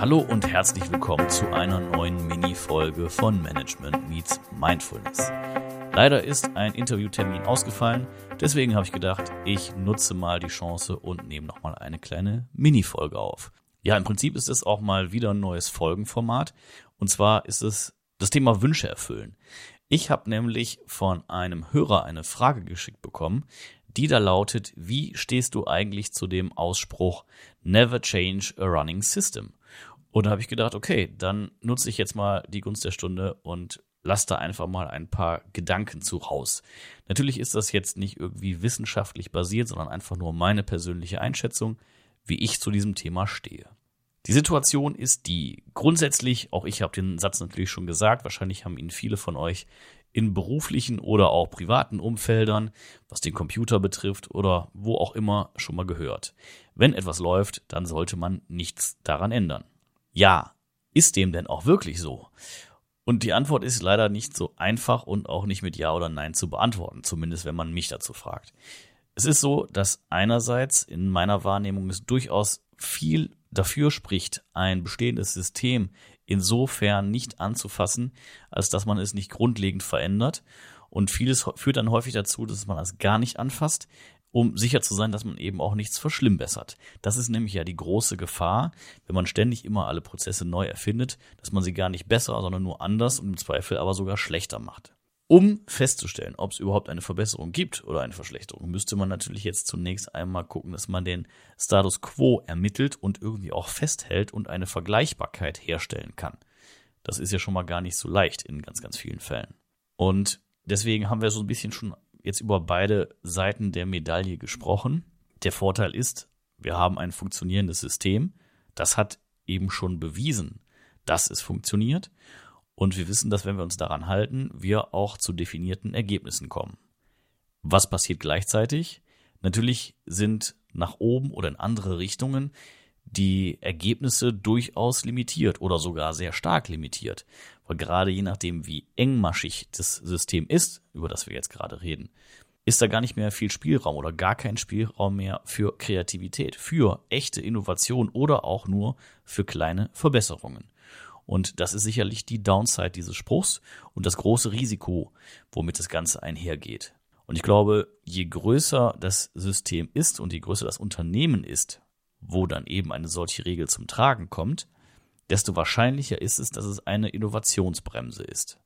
Hallo und herzlich willkommen zu einer neuen Mini-Folge von Management Meets Mindfulness. Leider ist ein Interviewtermin ausgefallen, deswegen habe ich gedacht, ich nutze mal die Chance und nehme nochmal eine kleine Mini-Folge auf. Ja, im Prinzip ist es auch mal wieder ein neues Folgenformat und zwar ist es das Thema Wünsche erfüllen. Ich habe nämlich von einem Hörer eine Frage geschickt bekommen, die da lautet, wie stehst du eigentlich zu dem Ausspruch Never change a running system? Und da habe ich gedacht, okay, dann nutze ich jetzt mal die Gunst der Stunde und lass da einfach mal ein paar Gedanken zu raus. Natürlich ist das jetzt nicht irgendwie wissenschaftlich basiert, sondern einfach nur meine persönliche Einschätzung, wie ich zu diesem Thema stehe. Die Situation ist die, grundsätzlich, auch ich habe den Satz natürlich schon gesagt, wahrscheinlich haben ihn viele von euch in beruflichen oder auch privaten Umfeldern, was den Computer betrifft oder wo auch immer schon mal gehört. Wenn etwas läuft, dann sollte man nichts daran ändern. Ja, ist dem denn auch wirklich so? Und die Antwort ist leider nicht so einfach und auch nicht mit Ja oder Nein zu beantworten, zumindest wenn man mich dazu fragt. Es ist so, dass einerseits in meiner Wahrnehmung es durchaus viel dafür spricht, ein bestehendes System insofern nicht anzufassen, als dass man es nicht grundlegend verändert. Und vieles führt dann häufig dazu, dass man es gar nicht anfasst, um sicher zu sein, dass man eben auch nichts verschlimmbessert. Das ist nämlich ja die große Gefahr, wenn man ständig immer alle Prozesse neu erfindet, dass man sie gar nicht besser, sondern nur anders und im Zweifel aber sogar schlechter macht. Um festzustellen, ob es überhaupt eine Verbesserung gibt oder eine Verschlechterung, müsste man natürlich jetzt zunächst einmal gucken, dass man den Status quo ermittelt und irgendwie auch festhält und eine Vergleichbarkeit herstellen kann. Das ist ja schon mal gar nicht so leicht in ganz, ganz vielen Fällen. Und deswegen haben wir so ein bisschen schon jetzt über beide Seiten der Medaille gesprochen. Der Vorteil ist, wir haben ein funktionierendes System. Das hat eben schon bewiesen, dass es funktioniert. Und wir wissen, dass wenn wir uns daran halten, wir auch zu definierten Ergebnissen kommen. Was passiert gleichzeitig? Natürlich sind nach oben oder in andere Richtungen die Ergebnisse durchaus limitiert oder sogar sehr stark limitiert. Weil gerade je nachdem, wie engmaschig das System ist, über das wir jetzt gerade reden, ist da gar nicht mehr viel Spielraum oder gar kein Spielraum mehr für Kreativität, für echte Innovation oder auch nur für kleine Verbesserungen. Und das ist sicherlich die Downside dieses Spruchs und das große Risiko, womit das Ganze einhergeht. Und ich glaube, je größer das System ist und je größer das Unternehmen ist, wo dann eben eine solche Regel zum Tragen kommt, desto wahrscheinlicher ist es, dass es eine Innovationsbremse ist.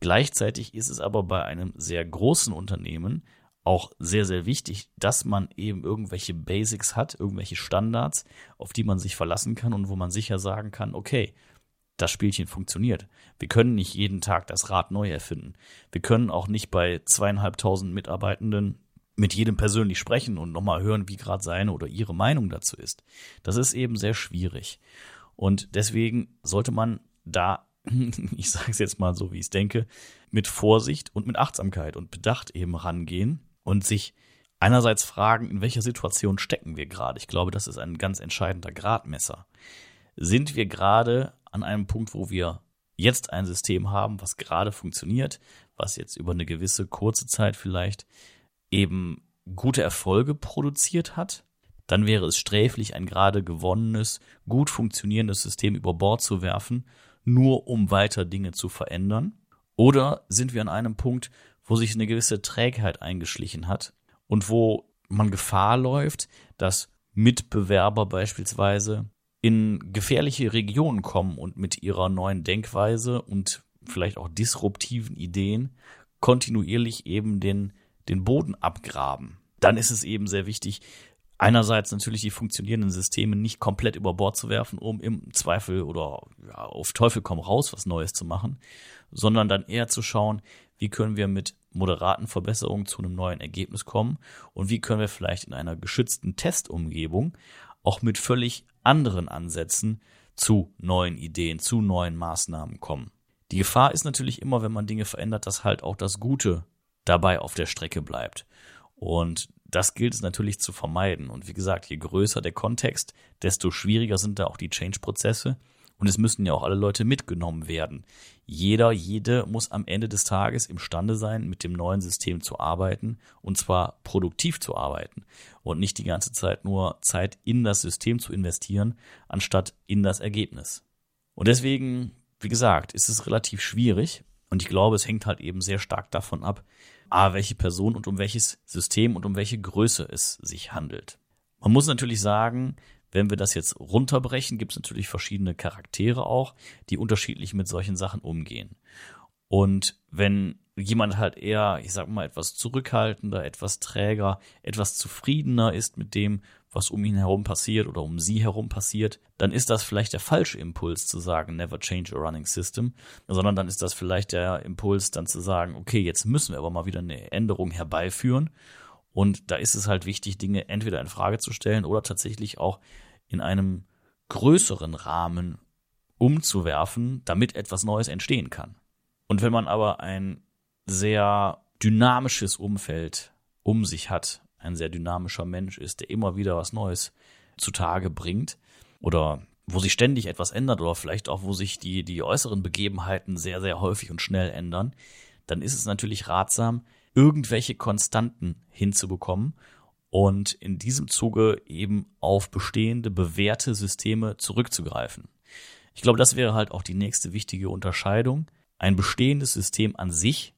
Gleichzeitig ist es aber bei einem sehr großen Unternehmen auch sehr, sehr wichtig, dass man eben irgendwelche Basics hat, irgendwelche Standards, auf die man sich verlassen kann und wo man sicher sagen kann, okay, das Spielchen funktioniert. Wir können nicht jeden Tag das Rad neu erfinden. Wir können auch nicht bei zweieinhalbtausend Mitarbeitenden mit jedem persönlich sprechen und nochmal hören, wie gerade seine oder ihre Meinung dazu ist. Das ist eben sehr schwierig. Und deswegen sollte man da, ich sage es jetzt mal so, wie ich es denke, mit Vorsicht und mit Achtsamkeit und Bedacht eben rangehen und sich einerseits fragen, in welcher Situation stecken wir gerade. Ich glaube, das ist ein ganz entscheidender Gradmesser. Sind wir gerade an einem Punkt, wo wir jetzt ein System haben, was gerade funktioniert, was jetzt über eine gewisse kurze Zeit vielleicht eben gute Erfolge produziert hat, dann wäre es sträflich, ein gerade gewonnenes, gut funktionierendes System über Bord zu werfen, nur um weiter Dinge zu verändern. Oder sind wir an einem Punkt, wo sich eine gewisse Trägheit eingeschlichen hat und wo man Gefahr läuft, dass Mitbewerber beispielsweise in gefährliche Regionen kommen und mit ihrer neuen Denkweise und vielleicht auch disruptiven Ideen kontinuierlich eben den, den Boden abgraben. Dann ist es eben sehr wichtig, einerseits natürlich die funktionierenden Systeme nicht komplett über Bord zu werfen, um im Zweifel oder ja, auf Teufel komm raus was Neues zu machen, sondern dann eher zu schauen, wie können wir mit moderaten Verbesserungen zu einem neuen Ergebnis kommen und wie können wir vielleicht in einer geschützten Testumgebung auch mit völlig anderen Ansätzen zu neuen Ideen, zu neuen Maßnahmen kommen. Die Gefahr ist natürlich immer, wenn man Dinge verändert, dass halt auch das Gute dabei auf der Strecke bleibt. Und das gilt es natürlich zu vermeiden. Und wie gesagt, je größer der Kontext, desto schwieriger sind da auch die Change-Prozesse Und es müssen ja auch alle Leute mitgenommen werden. Jeder, jede muss am Ende des Tages imstande sein, mit dem neuen System zu arbeiten und zwar produktiv zu arbeiten und nicht die ganze Zeit nur Zeit in das System zu investieren, anstatt in das Ergebnis. Und deswegen, wie gesagt, ist es relativ schwierig und ich glaube, es hängt halt eben sehr stark davon ab, a, welche Person und um welches System und um welche Größe es sich handelt. Man muss natürlich sagen, wenn wir das jetzt runterbrechen, gibt es natürlich verschiedene Charaktere auch, die unterschiedlich mit solchen Sachen umgehen. Und wenn jemand halt eher, ich sag mal, etwas zurückhaltender, etwas träger, etwas zufriedener ist mit dem, was um ihn herum passiert oder um sie herum passiert, dann ist das vielleicht der falsche Impuls zu sagen, never change a running system, sondern dann ist das vielleicht der Impuls dann zu sagen, okay, jetzt müssen wir aber mal wieder eine Änderung herbeiführen und da ist es halt wichtig, Dinge entweder in Frage zu stellen oder tatsächlich auch in einem größeren Rahmen umzuwerfen, damit etwas Neues entstehen kann. Und wenn man aber ein sehr dynamisches Umfeld um sich hat, ein sehr dynamischer Mensch ist, der immer wieder was Neues zutage bringt oder wo sich ständig etwas ändert oder vielleicht auch wo sich die, die äußeren Begebenheiten sehr, sehr häufig und schnell ändern, dann ist es natürlich ratsam, irgendwelche Konstanten hinzubekommen und in diesem Zuge eben auf bestehende, bewährte Systeme zurückzugreifen. Ich glaube, das wäre halt auch die nächste wichtige Unterscheidung. Ein bestehendes System an sich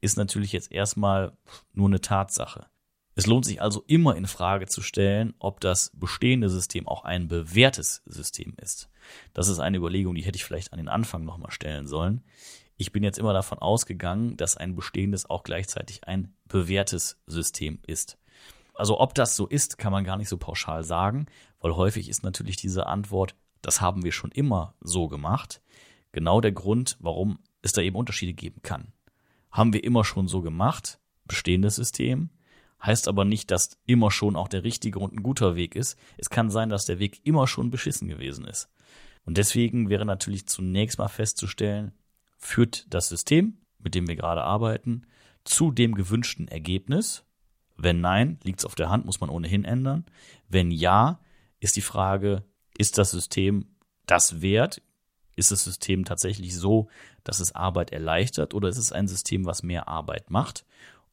ist natürlich jetzt erstmal nur eine Tatsache. Es lohnt sich also immer in Frage zu stellen, ob das bestehende System auch ein bewährtes System ist. Das ist eine Überlegung, die hätte ich vielleicht an den Anfang nochmal stellen sollen. Ich bin jetzt immer davon ausgegangen, dass ein bestehendes auch gleichzeitig ein bewährtes System ist. Also ob das so ist, kann man gar nicht so pauschal sagen, weil häufig ist natürlich diese Antwort, das haben wir schon immer so gemacht. Genau der Grund, warum es da eben Unterschiede geben kann. Haben wir immer schon so gemacht, bestehendes System, heißt aber nicht, dass immer schon auch der richtige und ein guter Weg ist. Es kann sein, dass der Weg immer schon beschissen gewesen ist. Und deswegen wäre natürlich zunächst mal festzustellen, führt das System, mit dem wir gerade arbeiten, zu dem gewünschten Ergebnis? Wenn nein, liegt es auf der Hand, muss man ohnehin ändern. Wenn ja, ist die Frage, ist das System das wert? Ist das System tatsächlich so, dass es Arbeit erleichtert oder ist es ein System, was mehr Arbeit macht?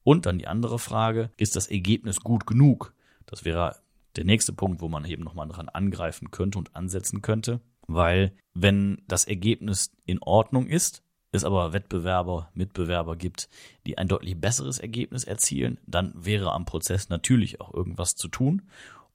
Und dann die andere Frage, ist das Ergebnis gut genug? Das wäre der nächste Punkt, wo man eben nochmal dran angreifen könnte und ansetzen könnte. Weil wenn das Ergebnis in Ordnung ist, es aber Wettbewerber, Mitbewerber gibt, die ein deutlich besseres Ergebnis erzielen, dann wäre am Prozess natürlich auch irgendwas zu tun.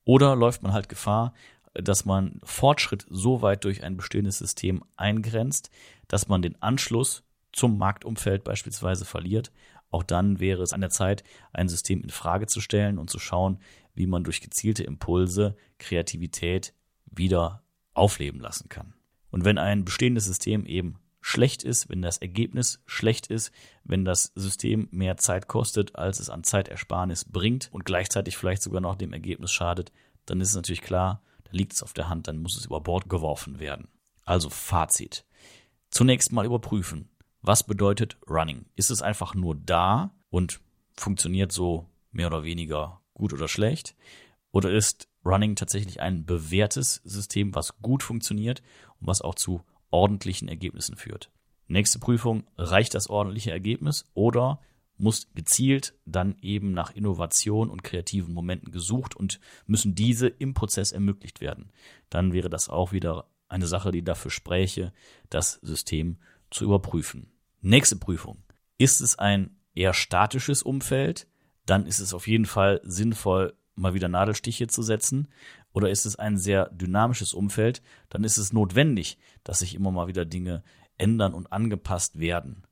Oder läuft man halt Gefahr, dass man Fortschritt so weit durch ein bestehendes System eingrenzt, dass man den Anschluss zum Marktumfeld beispielsweise verliert. Auch dann wäre es an der Zeit, ein System in Frage zu stellen und zu schauen, wie man durch gezielte Impulse Kreativität wieder aufleben lassen kann. Und wenn ein bestehendes System eben schlecht ist, wenn das Ergebnis schlecht ist, wenn das System mehr Zeit kostet, als es an Zeitersparnis bringt und gleichzeitig vielleicht sogar noch dem Ergebnis schadet, dann ist es natürlich klar, da liegt es auf der Hand, dann muss es über Bord geworfen werden. Also Fazit. Zunächst mal überprüfen, was bedeutet Running? Ist es einfach nur da und funktioniert so mehr oder weniger gut oder schlecht? Oder ist Running tatsächlich ein bewährtes System, was gut funktioniert und was auch zu ordentlichen Ergebnissen führt. Nächste Prüfung, reicht das ordentliche Ergebnis oder muss gezielt dann eben nach Innovation und kreativen Momenten gesucht und müssen diese im Prozess ermöglicht werden. Dann wäre das auch wieder eine Sache, die dafür spräche, das System zu überprüfen. Nächste Prüfung. Ist es ein eher statisches Umfeld? Dann ist es auf jeden Fall sinnvoll, mal wieder Nadelstiche zu setzen oder ist es ein sehr dynamisches Umfeld, dann ist es notwendig, dass sich immer mal wieder Dinge ändern und angepasst werden.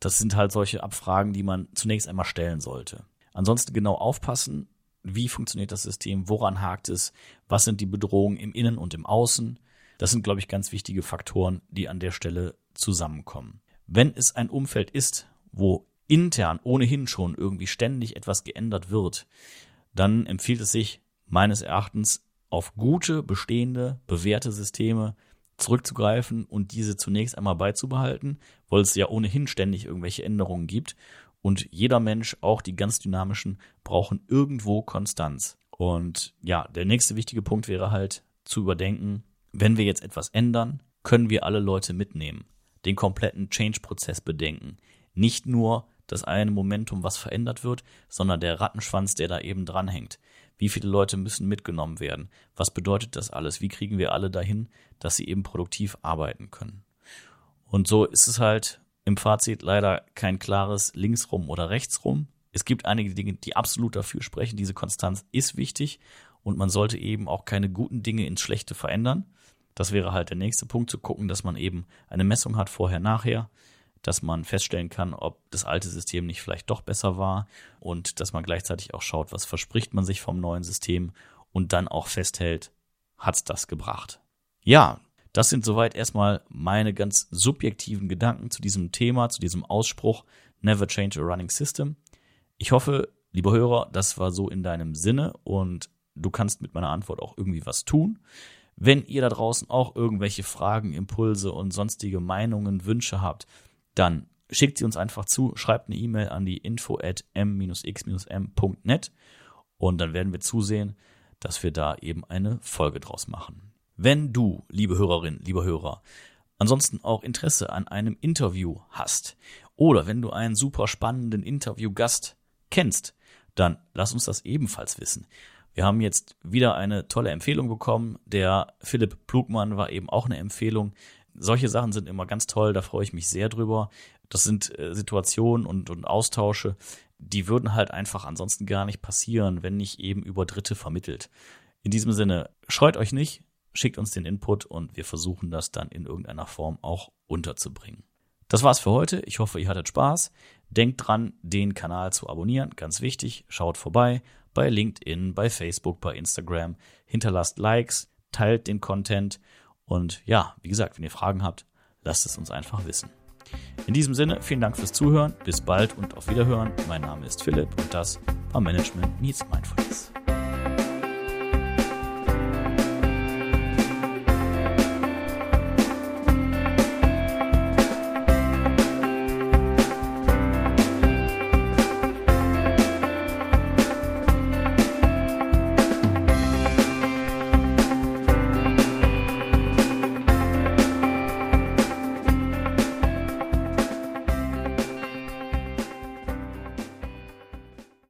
Das sind halt solche Abfragen, die man zunächst einmal stellen sollte. Ansonsten genau aufpassen, wie funktioniert das System, woran hakt es, was sind die Bedrohungen im Innen und im Außen. Das sind, glaube ich, ganz wichtige Faktoren, die an der Stelle zusammenkommen. Wenn es ein Umfeld ist, wo intern ohnehin schon irgendwie ständig etwas geändert wird, dann empfiehlt es sich, meines Erachtens auf gute, bestehende, bewährte Systeme zurückzugreifen und diese zunächst einmal beizubehalten, weil es ja ohnehin ständig irgendwelche Änderungen gibt. Und jeder Mensch, auch die ganz dynamischen, brauchen irgendwo Konstanz. Und ja, der nächste wichtige Punkt wäre halt zu überdenken, wenn wir jetzt etwas ändern, können wir alle Leute mitnehmen, den kompletten Change-Prozess bedenken. Nicht nur das eine Momentum, was verändert wird, sondern der Rattenschwanz, der da eben dranhängt. Wie viele Leute müssen mitgenommen werden? Was bedeutet das alles? Wie kriegen wir alle dahin, dass sie eben produktiv arbeiten können? Und so ist es halt im Fazit leider kein klares linksrum oder rechtsrum. Es gibt einige Dinge, die absolut dafür sprechen. Diese Konstanz ist wichtig und man sollte eben auch keine guten Dinge ins Schlechte verändern. Das wäre halt der nächste Punkt, zu gucken, dass man eben eine Messung hat vorher, nachher, dass man feststellen kann, ob das alte System nicht vielleicht doch besser war und dass man gleichzeitig auch schaut, was verspricht man sich vom neuen System und dann auch festhält, hat's das gebracht. Ja, das sind soweit erstmal meine ganz subjektiven Gedanken zu diesem Thema, zu diesem Ausspruch Never change a running system. Ich hoffe, lieber Hörer, das war so in deinem Sinne und du kannst mit meiner Antwort auch irgendwie was tun. Wenn ihr da draußen auch irgendwelche Fragen, Impulse und sonstige Meinungen, Wünsche habt, dann schickt sie uns einfach zu, schreibt eine E-Mail an die info at m-x-m.net und dann werden wir zusehen, dass wir da eben eine Folge draus machen. Wenn du, liebe Hörerin, lieber Hörer, ansonsten auch Interesse an einem Interview hast oder wenn du einen super spannenden Interviewgast kennst, dann lass uns das ebenfalls wissen. Wir haben jetzt wieder eine tolle Empfehlung bekommen. Der Philipp Plugmann war eben auch eine Empfehlung. Solche Sachen sind immer ganz toll, da freue ich mich sehr drüber. Das sind äh, Situationen und, und Austausche, die würden halt einfach ansonsten gar nicht passieren, wenn nicht eben über Dritte vermittelt. In diesem Sinne, scheut euch nicht, schickt uns den Input und wir versuchen das dann in irgendeiner Form auch unterzubringen. Das war's für heute. Ich hoffe, ihr hattet Spaß. Denkt dran, den Kanal zu abonnieren. Ganz wichtig. Schaut vorbei bei LinkedIn, bei Facebook, bei Instagram. Hinterlasst Likes, teilt den Content. Und ja, wie gesagt, wenn ihr Fragen habt, lasst es uns einfach wissen. In diesem Sinne, vielen Dank fürs Zuhören. Bis bald und auf Wiederhören. Mein Name ist Philipp und das war Management Meets Mindfulness.